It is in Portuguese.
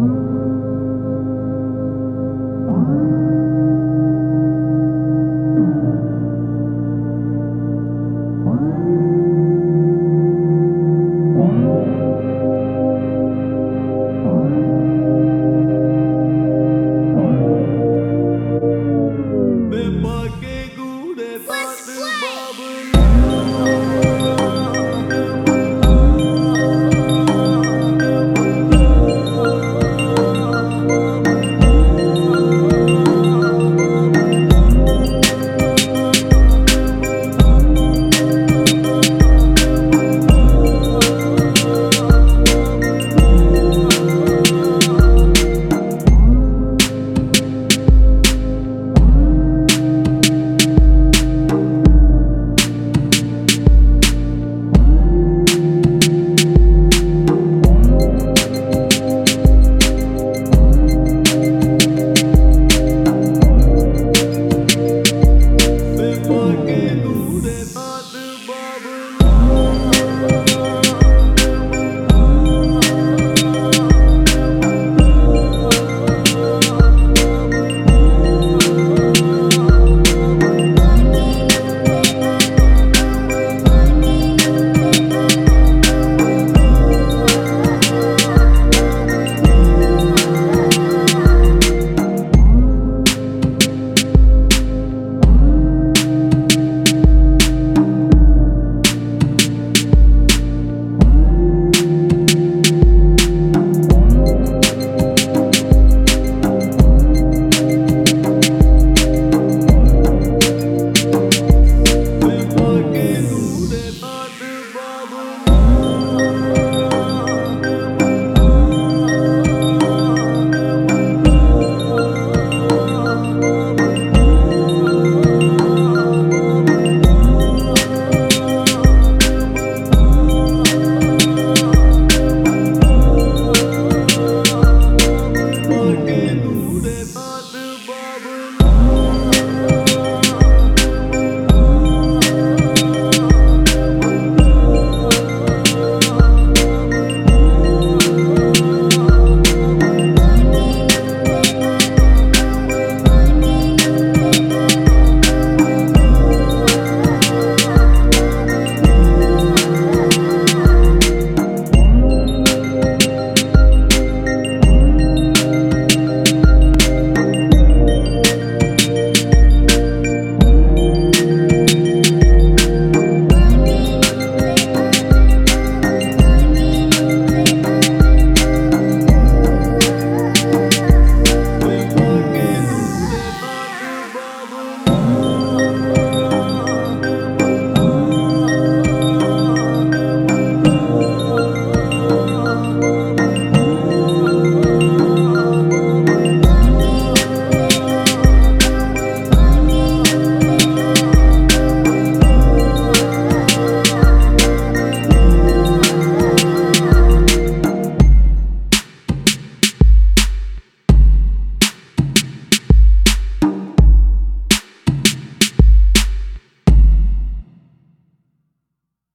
Música